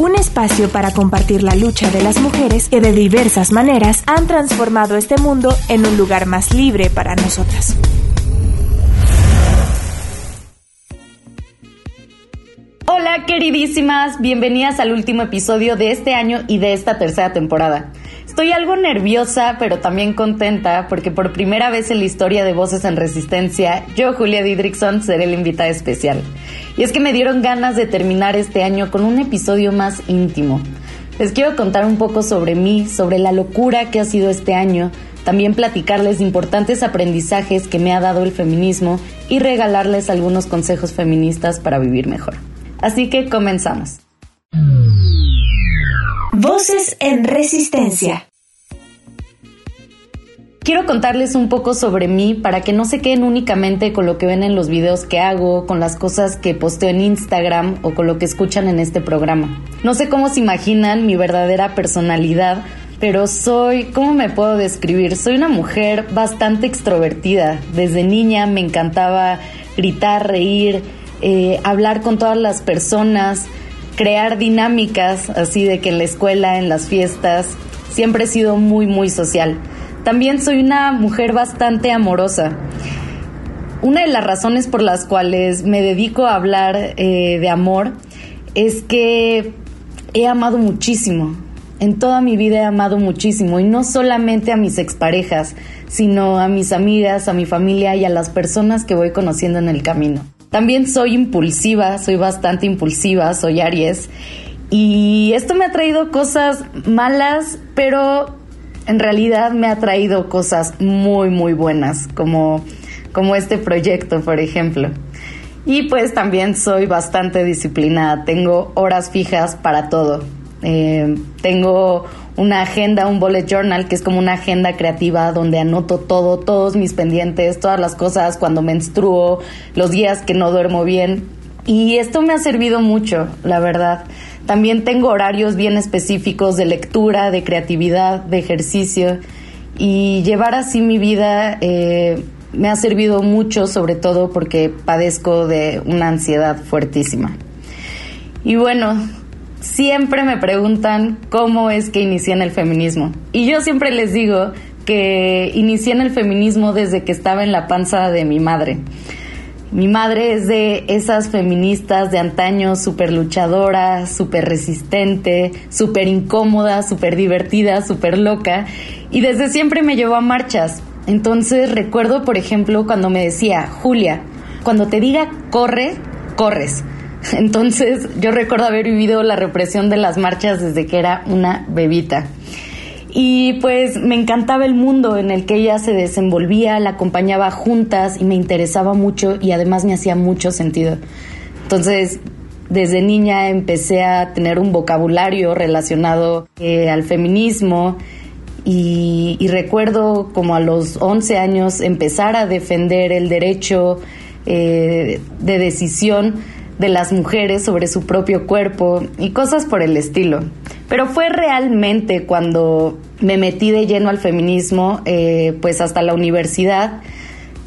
Un espacio para compartir la lucha de las mujeres que de diversas maneras han transformado este mundo en un lugar más libre para nosotras. Hola queridísimas, bienvenidas al último episodio de este año y de esta tercera temporada. Estoy algo nerviosa, pero también contenta porque por primera vez en la historia de Voces en Resistencia, yo, Julia Didrikson, seré la invitada especial. Y es que me dieron ganas de terminar este año con un episodio más íntimo. Les quiero contar un poco sobre mí, sobre la locura que ha sido este año, también platicarles importantes aprendizajes que me ha dado el feminismo y regalarles algunos consejos feministas para vivir mejor. Así que comenzamos. Voces en Resistencia. Quiero contarles un poco sobre mí para que no se queden únicamente con lo que ven en los videos que hago, con las cosas que posteo en Instagram o con lo que escuchan en este programa. No sé cómo se imaginan mi verdadera personalidad, pero soy, ¿cómo me puedo describir? Soy una mujer bastante extrovertida. Desde niña me encantaba gritar, reír, eh, hablar con todas las personas, crear dinámicas así de que en la escuela, en las fiestas, siempre he sido muy, muy social. También soy una mujer bastante amorosa. Una de las razones por las cuales me dedico a hablar eh, de amor es que he amado muchísimo. En toda mi vida he amado muchísimo y no solamente a mis exparejas, sino a mis amigas, a mi familia y a las personas que voy conociendo en el camino. También soy impulsiva, soy bastante impulsiva, soy Aries. Y esto me ha traído cosas malas, pero en realidad me ha traído cosas muy, muy buenas, como, como este proyecto, por ejemplo. Y pues también soy bastante disciplinada, tengo horas fijas para todo. Eh, tengo una agenda, un bullet journal, que es como una agenda creativa donde anoto todo, todos mis pendientes, todas las cosas, cuando menstruo, los días que no duermo bien. Y esto me ha servido mucho, la verdad. También tengo horarios bien específicos de lectura, de creatividad, de ejercicio. Y llevar así mi vida eh, me ha servido mucho, sobre todo porque padezco de una ansiedad fuertísima. Y bueno, siempre me preguntan cómo es que inicié en el feminismo. Y yo siempre les digo que inicié en el feminismo desde que estaba en la panza de mi madre. Mi madre es de esas feministas de antaño, súper luchadora, súper resistente, súper incómoda, súper divertida, súper loca. Y desde siempre me llevó a marchas. Entonces recuerdo, por ejemplo, cuando me decía, Julia, cuando te diga corre, corres. Entonces yo recuerdo haber vivido la represión de las marchas desde que era una bebita. Y pues me encantaba el mundo en el que ella se desenvolvía, la acompañaba juntas y me interesaba mucho y además me hacía mucho sentido. Entonces, desde niña empecé a tener un vocabulario relacionado eh, al feminismo y, recuerdo como a los 11 años empezar a defender el derecho eh, de decisión de las mujeres sobre su propio cuerpo y cosas por el estilo. Pero fue realmente cuando me metí de lleno al feminismo, eh, pues hasta la universidad.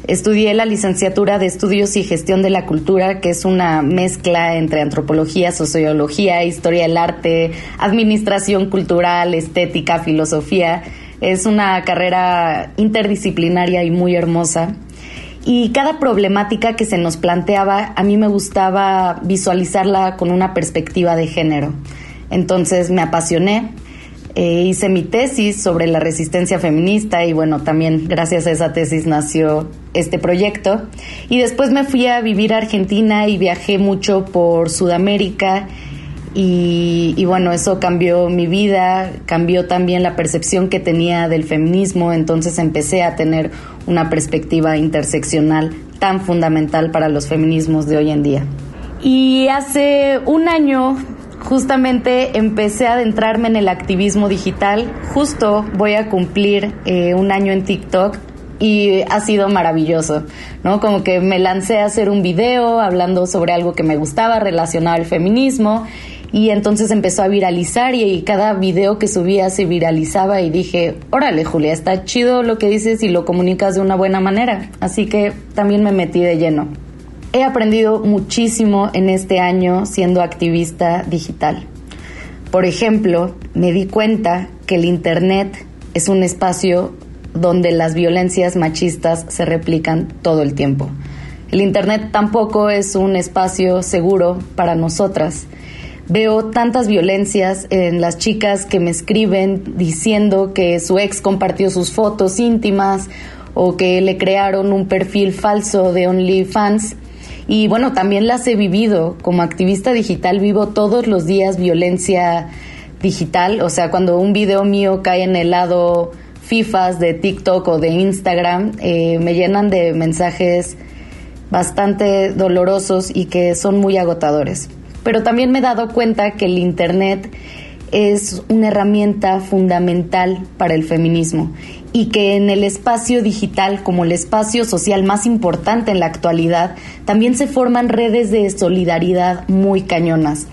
Estudié la licenciatura de Estudios y Gestión de la Cultura, que es una mezcla entre antropología, sociología, historia del arte, administración cultural, estética, filosofía. Es una carrera interdisciplinaria y muy hermosa y cada problemática que se nos planteaba a mí me gustaba visualizarla con una perspectiva de género. Entonces me apasioné, eh, hice mi tesis sobre la resistencia feminista y bueno, también gracias a esa tesis nació este proyecto. Y después me fui a vivir a Argentina y viajé mucho por Sudamérica y, bueno, eso cambió mi vida, cambió también la percepción que tenía del feminismo, entonces empecé a tener una perspectiva interseccional tan fundamental para los feminismos de hoy en día. Y hace un año justamente empecé a adentrarme en el activismo digital, justo voy a cumplir eh, un año en TikTok y ha sido maravilloso, ¿no? Como que me lancé a hacer un video hablando sobre algo que me gustaba relacionado al feminismo y entonces empezó a viralizar y, cada video que subía se viralizaba y dije, órale Julia, está chido lo que dices y lo comunicas de una buena manera, así que también me metí de lleno. He aprendido muchísimo en este año siendo activista digital. Por ejemplo, me di cuenta que el Internet es un espacio donde las violencias machistas se replican todo el tiempo. El Internet tampoco es un espacio seguro para nosotras. Veo tantas violencias en las chicas que me escriben diciendo que su ex compartió sus fotos íntimas o que le crearon un perfil falso de OnlyFans. Y bueno, también las he vivido. Como activista digital vivo todos los días violencia digital. O sea, cuando un video mío cae en el lado FIFAs de TikTok o de Instagram, eh, me llenan de mensajes bastante dolorosos y que son muy agotadores. Pero también me he dado cuenta que el Internet es una herramienta fundamental para el feminismo y que en el espacio digital, como el espacio social más importante en la actualidad, también se forman redes de solidaridad muy cañonas.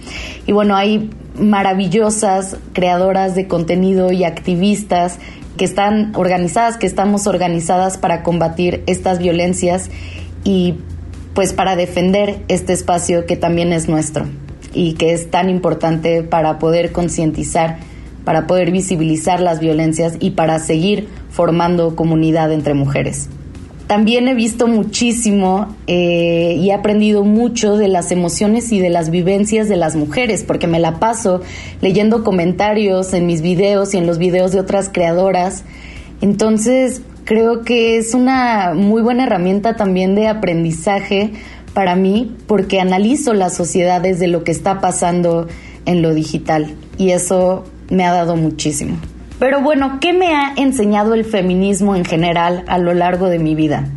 Y bueno, hay maravillosas creadoras de contenido y activistas que están organizadas, que estamos organizadas para combatir estas violencias y pues para defender este espacio que también es nuestro y que es tan importante para poder concientizar, para poder visibilizar las violencias y para seguir formando comunidad entre mujeres. También he visto muchísimo eh, y he aprendido mucho de las emociones y de las vivencias de las mujeres, porque me la paso leyendo comentarios en mis videos y en los videos de otras creadoras. Entonces, creo que es una muy buena herramienta también de aprendizaje para mí, porque analizo la sociedad desde lo que está pasando en lo digital y eso me ha dado muchísimo. Pero bueno, ¿qué me ha enseñado el feminismo en general a lo largo de mi vida?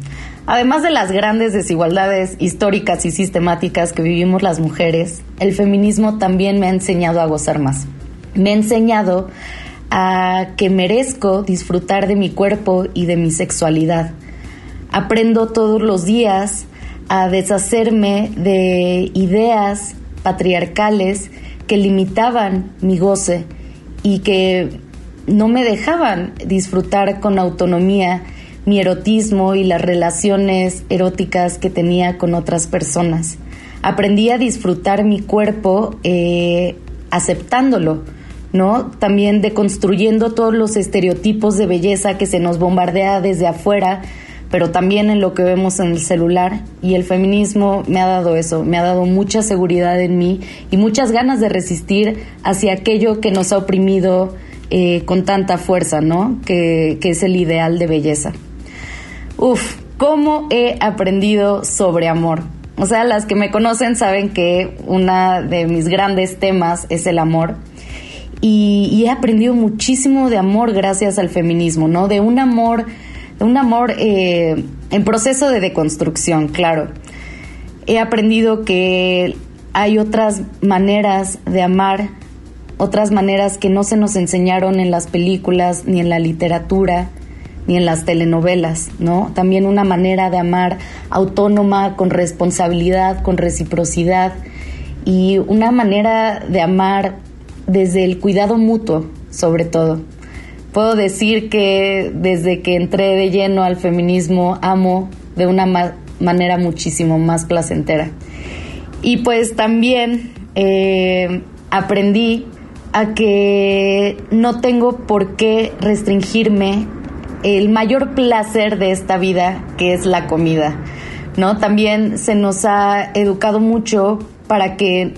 Además de las grandes desigualdades históricas y sistemáticas que vivimos las mujeres, el feminismo también me ha enseñado a gozar más. Me ha enseñado a que merezco disfrutar de mi cuerpo y de mi sexualidad. Aprendo todos los días a deshacerme de ideas patriarcales que limitaban mi goce y que no me dejaban disfrutar con autonomía mi erotismo y las relaciones eróticas que tenía con otras personas. Aprendí a disfrutar mi cuerpo eh, aceptándolo, ¿no? También deconstruyendo todos los estereotipos de belleza que se nos bombardea desde afuera, pero también en lo que vemos en el celular. Y el feminismo me ha dado eso, me ha dado mucha seguridad en mí y muchas ganas de resistir hacia aquello que nos ha oprimido eh, con tanta fuerza, ¿no? Que, que es el ideal de belleza. Uf, ¿cómo he aprendido sobre amor? O sea, las que me conocen saben que una de mis grandes temas es el amor. Y, he aprendido muchísimo de amor gracias al feminismo, ¿no? De un amor, de un amor eh, en proceso de deconstrucción, claro. He aprendido que hay otras maneras de amar otras maneras que no se nos enseñaron en las películas, ni en la literatura, ni en las telenovelas, ¿no? También una manera de amar autónoma, con responsabilidad, con reciprocidad y una manera de amar desde el cuidado mutuo, sobre todo. Puedo decir que desde que entré de lleno al feminismo amo de una manera muchísimo más placentera. Y pues también eh, aprendí a que no tengo por qué restringirme el mayor placer de esta vida, que es la comida. ¿No? También se nos ha educado mucho para que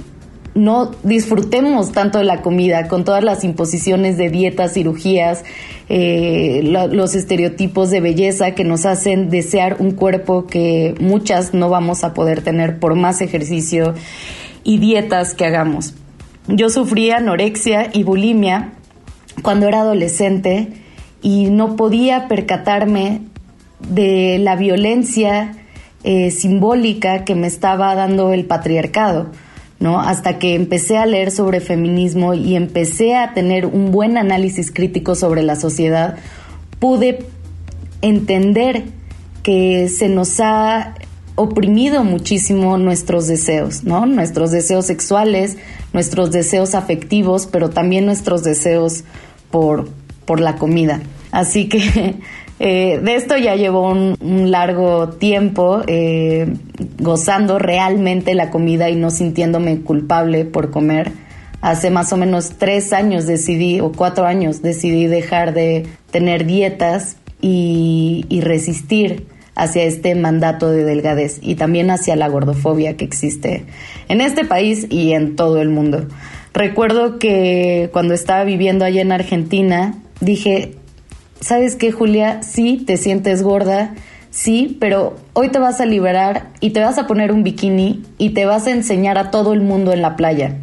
no disfrutemos tanto de la comida, con todas las imposiciones de dietas, cirugías, eh, los estereotipos de belleza que nos hacen desear un cuerpo que muchas no vamos a poder tener por más ejercicio y dietas que hagamos. Yo sufría anorexia y bulimia cuando era adolescente y no podía percatarme de la violencia eh, simbólica que me estaba dando el patriarcado, ¿no? Hasta que empecé a leer sobre feminismo y empecé a tener un buen análisis crítico sobre la sociedad, pude entender que se nos ha oprimido muchísimo nuestros deseos, ¿no? Nuestros deseos sexuales, nuestros deseos afectivos, pero también nuestros deseos por, por la comida. Así que eh, de esto ya llevo un, largo tiempo eh, gozando realmente la comida y no sintiéndome culpable por comer. Hace más o menos tres años decidí, o cuatro años, decidí dejar de tener dietas y, y resistir hacia este mandato de delgadez y también hacia la gordofobia que existe en este país y en todo el mundo. Recuerdo que cuando estaba viviendo allá en Argentina, dije, ¿sabes qué, Julia? Sí, te sientes gorda, sí, pero hoy te vas a liberar y te vas a poner un bikini y te vas a enseñar a todo el mundo en la playa.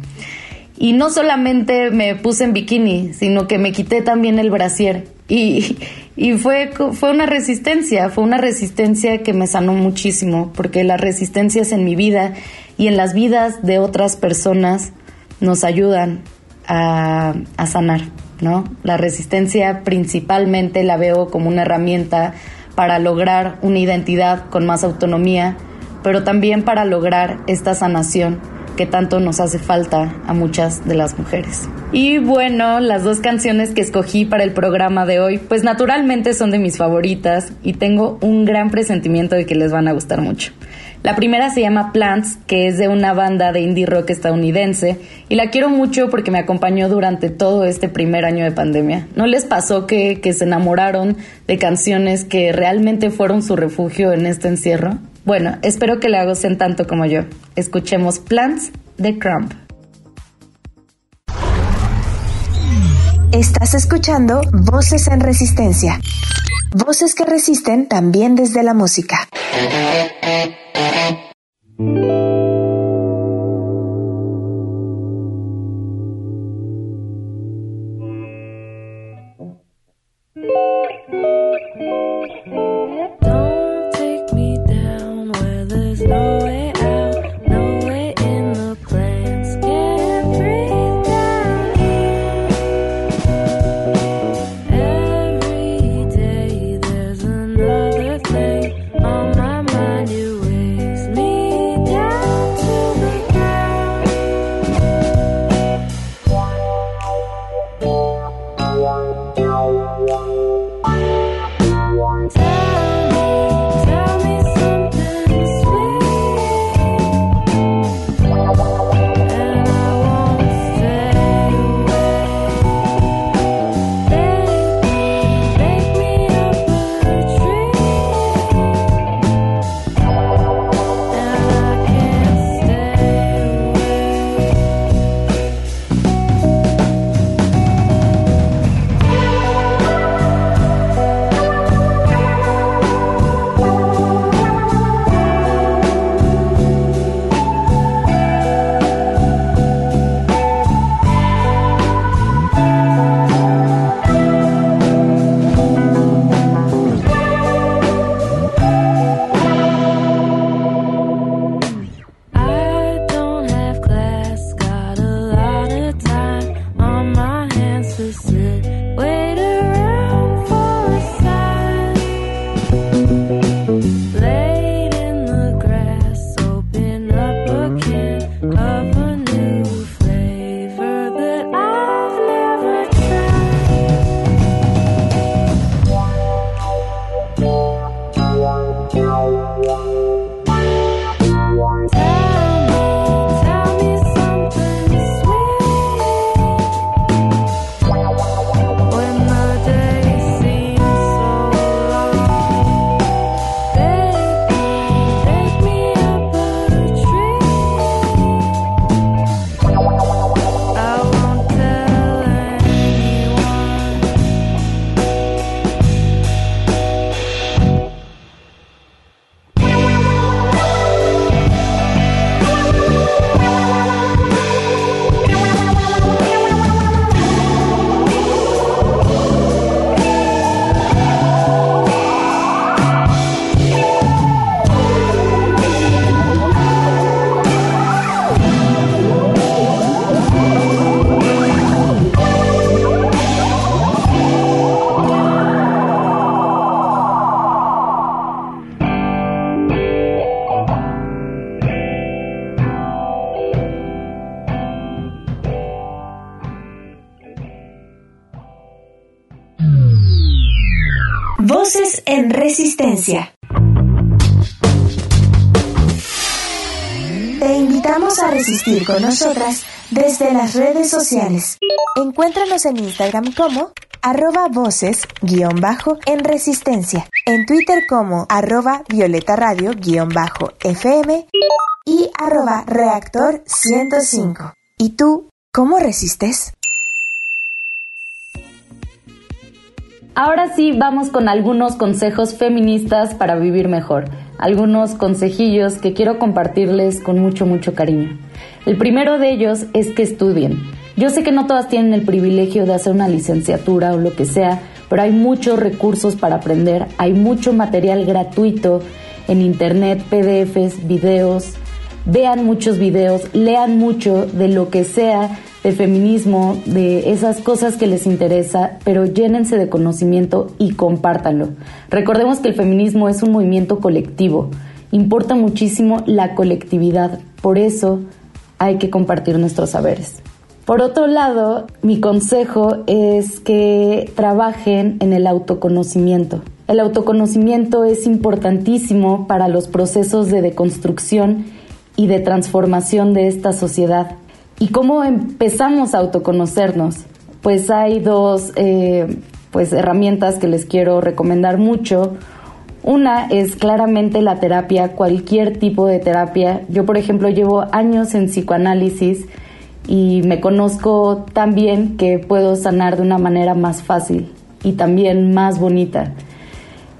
Y no solamente me puse en bikini, sino que me quité también el brasier. Y, y fue, fue una resistencia, fue una resistencia que me sanó muchísimo, porque las resistencias en mi vida y en las vidas de otras personas nos ayudan a, sanar, ¿no? La resistencia principalmente la veo como una herramienta para lograr una identidad con más autonomía, pero también para lograr esta sanación que tanto nos hace falta a muchas de las mujeres. Y bueno, las dos canciones que escogí para el programa de hoy, pues naturalmente son de mis favoritas y tengo un gran presentimiento de que les van a gustar mucho. La primera se llama Plants, que es de una banda de indie rock estadounidense, y la quiero mucho porque me acompañó durante todo este primer año de pandemia. ¿No les pasó que, que se enamoraron de canciones que realmente fueron su refugio en este encierro? Bueno, espero que la gocen tanto como yo. Escuchemos Plants de Crump. Estás escuchando Voces en Resistencia. Voces que resisten también desde la música. Te invitamos a resistir con nosotras desde las redes sociales. Encuéntranos en Instagram como arroba voces guion bajo en resistencia, en Twitter como arroba violeta radio guion bajo FM y arroba reactor 105. ¿Y tú cómo resistes? Ahora sí, vamos con algunos consejos feministas para vivir mejor, algunos consejillos que quiero compartirles con mucho, mucho cariño. El primero de ellos es que estudien. Yo sé que no todas tienen el privilegio de hacer una licenciatura o lo que sea, pero hay muchos recursos para aprender, hay mucho material gratuito en internet, PDFs, videos, vean muchos videos, lean mucho de lo que sea de feminismo, de esas cosas que les interesa, pero llénense de conocimiento y compártanlo. Recordemos que el feminismo es un movimiento colectivo, importa muchísimo la colectividad, por eso hay que compartir nuestros saberes. Por otro lado, mi consejo es que trabajen en el autoconocimiento. El autoconocimiento es importantísimo para los procesos de deconstrucción y de transformación de esta sociedad. ¿Y cómo empezamos a autoconocernos? Pues hay dos eh, pues, herramientas que les quiero recomendar mucho. Una es claramente la terapia, cualquier tipo de terapia. Yo, por ejemplo, llevo años en psicoanálisis y me conozco tan bien que puedo sanar de una manera más fácil y también más bonita.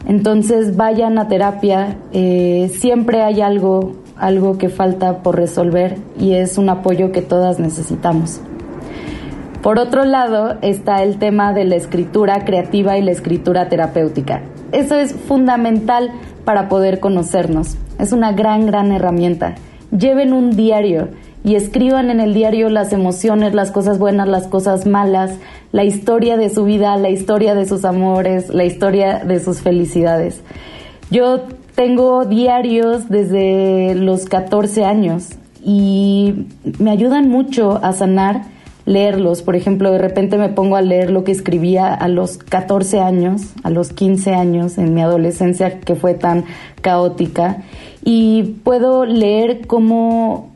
Entonces vayan a terapia, eh, siempre hay algo algo que falta por resolver y es un apoyo que todas necesitamos. Por otro lado está el tema de la escritura creativa y la escritura terapéutica. Eso es fundamental para poder conocernos. Es una gran, gran herramienta. Lleven un diario y escriban en el diario las emociones, las cosas buenas, las cosas malas, la historia de su vida, la historia de sus amores, la historia de sus felicidades. Yo tengo diarios desde los 14 años y me ayudan mucho a sanar leerlos. Por ejemplo, de repente me pongo a leer lo que escribía a los 14 años, a los 15 años en mi adolescencia que fue tan caótica y puedo leer cómo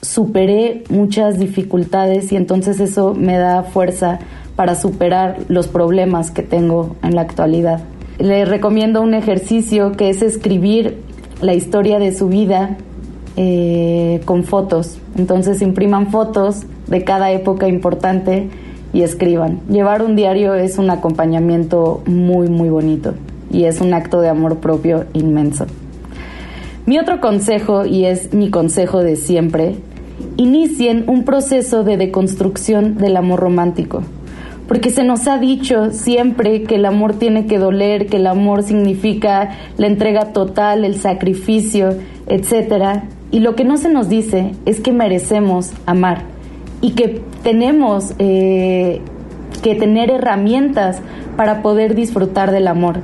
superé muchas dificultades y entonces eso me da fuerza para superar los problemas que tengo en la actualidad. Les recomiendo un ejercicio que es escribir la historia de su vida eh, con fotos. Entonces impriman fotos de cada época importante y escriban. Llevar un diario es un acompañamiento muy, muy bonito y es un acto de amor propio inmenso. Mi otro consejo, y es mi consejo de siempre, inicien un proceso de deconstrucción del amor romántico porque se nos ha dicho siempre que el amor tiene que doler, que el amor significa la entrega total, el sacrificio, etc. Y lo que no se nos dice es que merecemos amar y que tenemos eh, que tener herramientas para poder disfrutar del amor.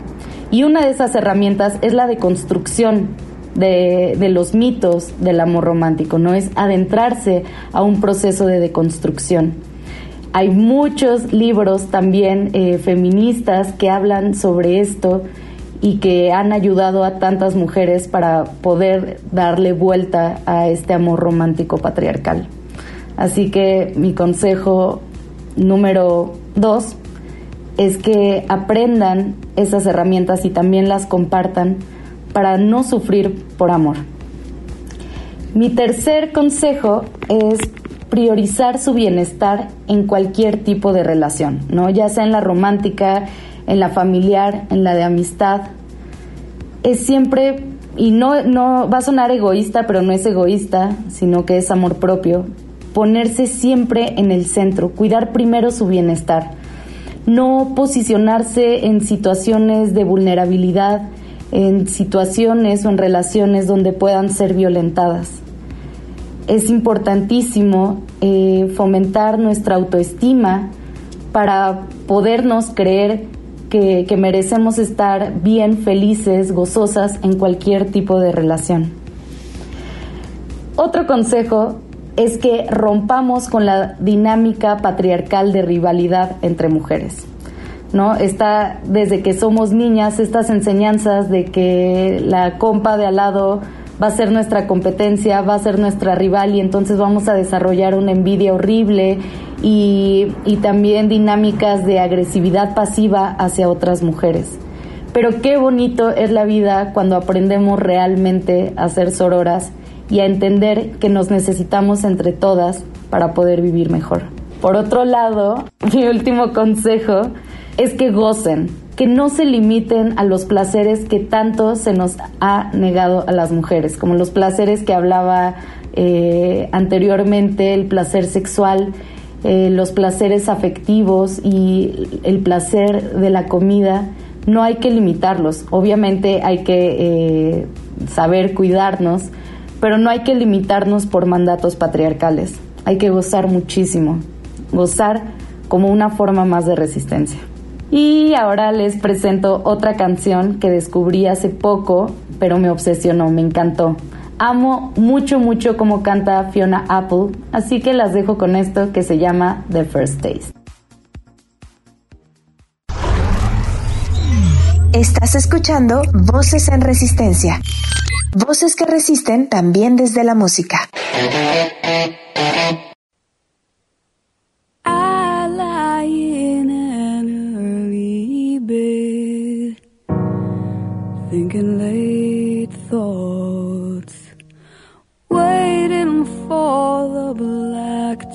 Y una de esas herramientas es la de construcción de, de, los mitos del amor romántico, no es adentrarse a un proceso de deconstrucción. Hay muchos libros también eh, feministas que hablan sobre esto y que han ayudado a tantas mujeres para poder darle vuelta a este amor romántico patriarcal. Así que mi consejo número dos es que aprendan esas herramientas y también las compartan para no sufrir por amor. Mi tercer consejo es priorizar su bienestar en cualquier tipo de relación, ¿no? Ya sea en la romántica, en la familiar, en la de amistad. Es siempre, y no, no va a sonar egoísta, pero no es egoísta, sino que es amor propio, ponerse siempre en el centro, cuidar primero su bienestar, no posicionarse en situaciones de vulnerabilidad, en situaciones o en relaciones donde puedan ser violentadas es importantísimo eh, fomentar nuestra autoestima para podernos creer que, que, merecemos estar bien, felices, gozosas en cualquier tipo de relación. Otro consejo es que rompamos con la dinámica patriarcal de rivalidad entre mujeres. ¿no? Está desde que somos niñas estas enseñanzas de que la compa de al lado va a ser nuestra competencia, va a ser nuestra rival y entonces vamos a desarrollar una envidia horrible y, también dinámicas de agresividad pasiva hacia otras mujeres. Pero qué bonito es la vida cuando aprendemos realmente a ser sororas y a entender que nos necesitamos entre todas para poder vivir mejor. Por otro lado, mi último consejo es que gocen, que no se limiten a los placeres que tanto se nos ha negado a las mujeres, como los placeres que hablaba eh, anteriormente, el placer sexual, eh, los placeres afectivos y el placer de la comida. No hay que limitarlos, obviamente hay que eh, saber cuidarnos, pero no hay que limitarnos por mandatos patriarcales. Hay que gozar muchísimo, gozar como una forma más de resistencia. Y ahora les presento otra canción que descubrí hace poco, pero me obsesionó, me encantó. Amo mucho, mucho cómo canta Fiona Apple, así que las dejo con esto que se llama The First Taste. Estás escuchando Voces en Resistencia. Voces que resisten también desde la música.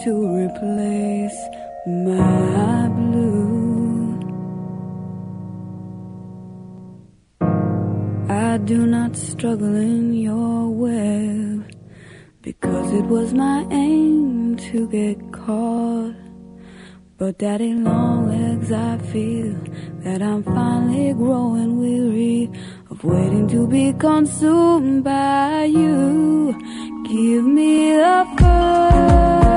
To replace my blue. I do not struggle in your web because it was my aim to get caught. But daddy long legs, I feel that I'm finally growing weary of waiting to be consumed by you. Give me the first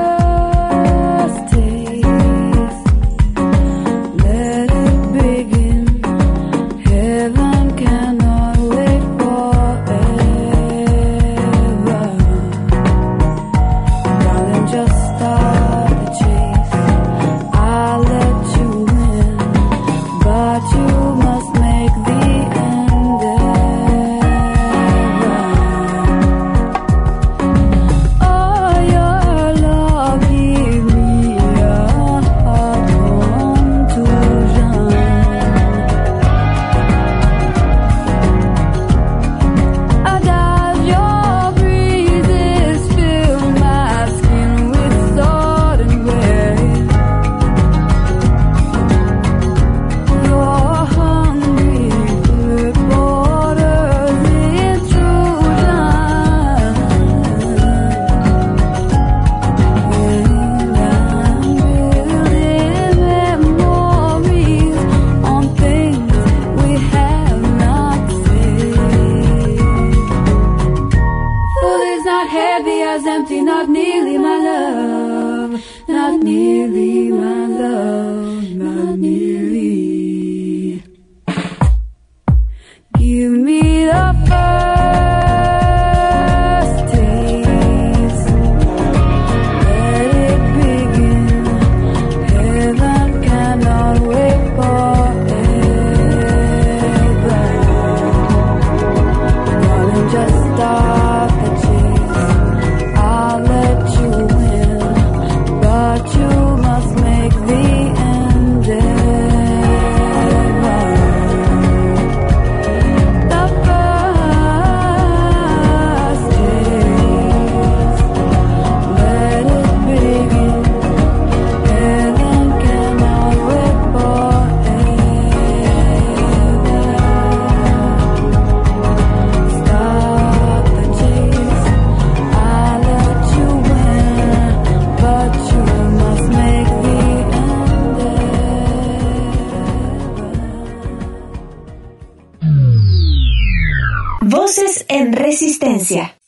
en Resistencia.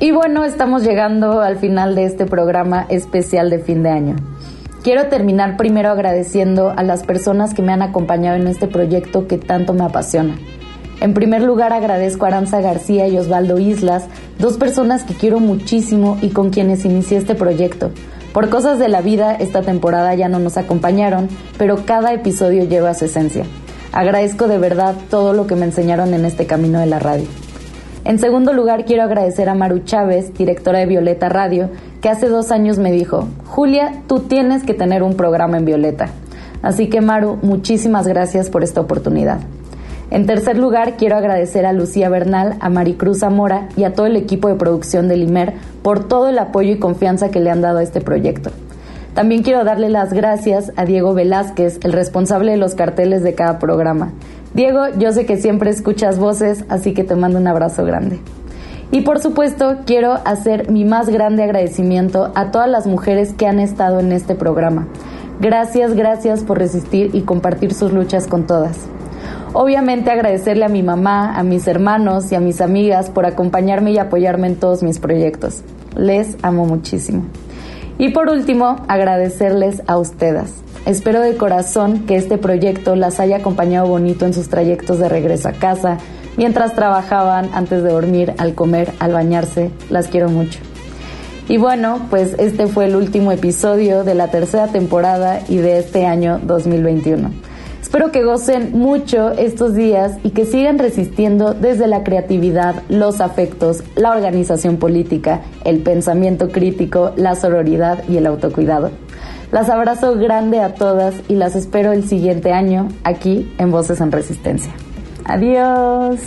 Y bueno, estamos llegando al final de este programa especial de fin de año. Quiero terminar primero agradeciendo a las personas que me han acompañado en este proyecto que tanto me apasiona. En primer lugar agradezco a Aranza García y Osvaldo Islas, dos personas que quiero muchísimo y con quienes inicié este proyecto. Por cosas de la vida, esta temporada ya no nos acompañaron, pero cada episodio lleva su esencia. Agradezco de verdad todo lo que me enseñaron en este camino de la radio. En segundo lugar, quiero agradecer a Maru Chávez, directora de Violeta Radio, que hace dos años me dijo, Julia, tú tienes que tener un programa en Violeta. Así que Maru, muchísimas gracias por esta oportunidad. En tercer lugar, quiero agradecer a Lucía Bernal, a Maricruz Zamora y a todo el equipo de producción de Limer por todo el apoyo y confianza que le han dado a este proyecto. También quiero darle las gracias a Diego Velázquez, el responsable de los carteles de cada programa. Diego, yo sé que siempre escuchas voces, así que te mando un abrazo grande. Y por supuesto, quiero hacer mi más grande agradecimiento a todas las mujeres que han estado en este programa. Gracias, gracias por resistir y compartir sus luchas con todas. Obviamente agradecerle a mi mamá, a mis hermanos y a mis amigas por acompañarme y apoyarme en todos mis proyectos. Les amo muchísimo. Y por último, agradecerles a ustedes. Espero de corazón que este proyecto las haya acompañado bonito en sus trayectos de regreso a casa, mientras trabajaban, antes de dormir, al comer, al bañarse. Las quiero mucho. Y bueno, pues este fue el último episodio de la tercera temporada y de este año 2021. Espero que gocen mucho estos días y que sigan resistiendo desde la creatividad, los afectos, la organización política, el pensamiento crítico, la sororidad y el autocuidado. Las abrazo grande a todas y las espero el siguiente año aquí en Voces en Resistencia. Adiós.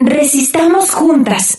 Resistamos juntas.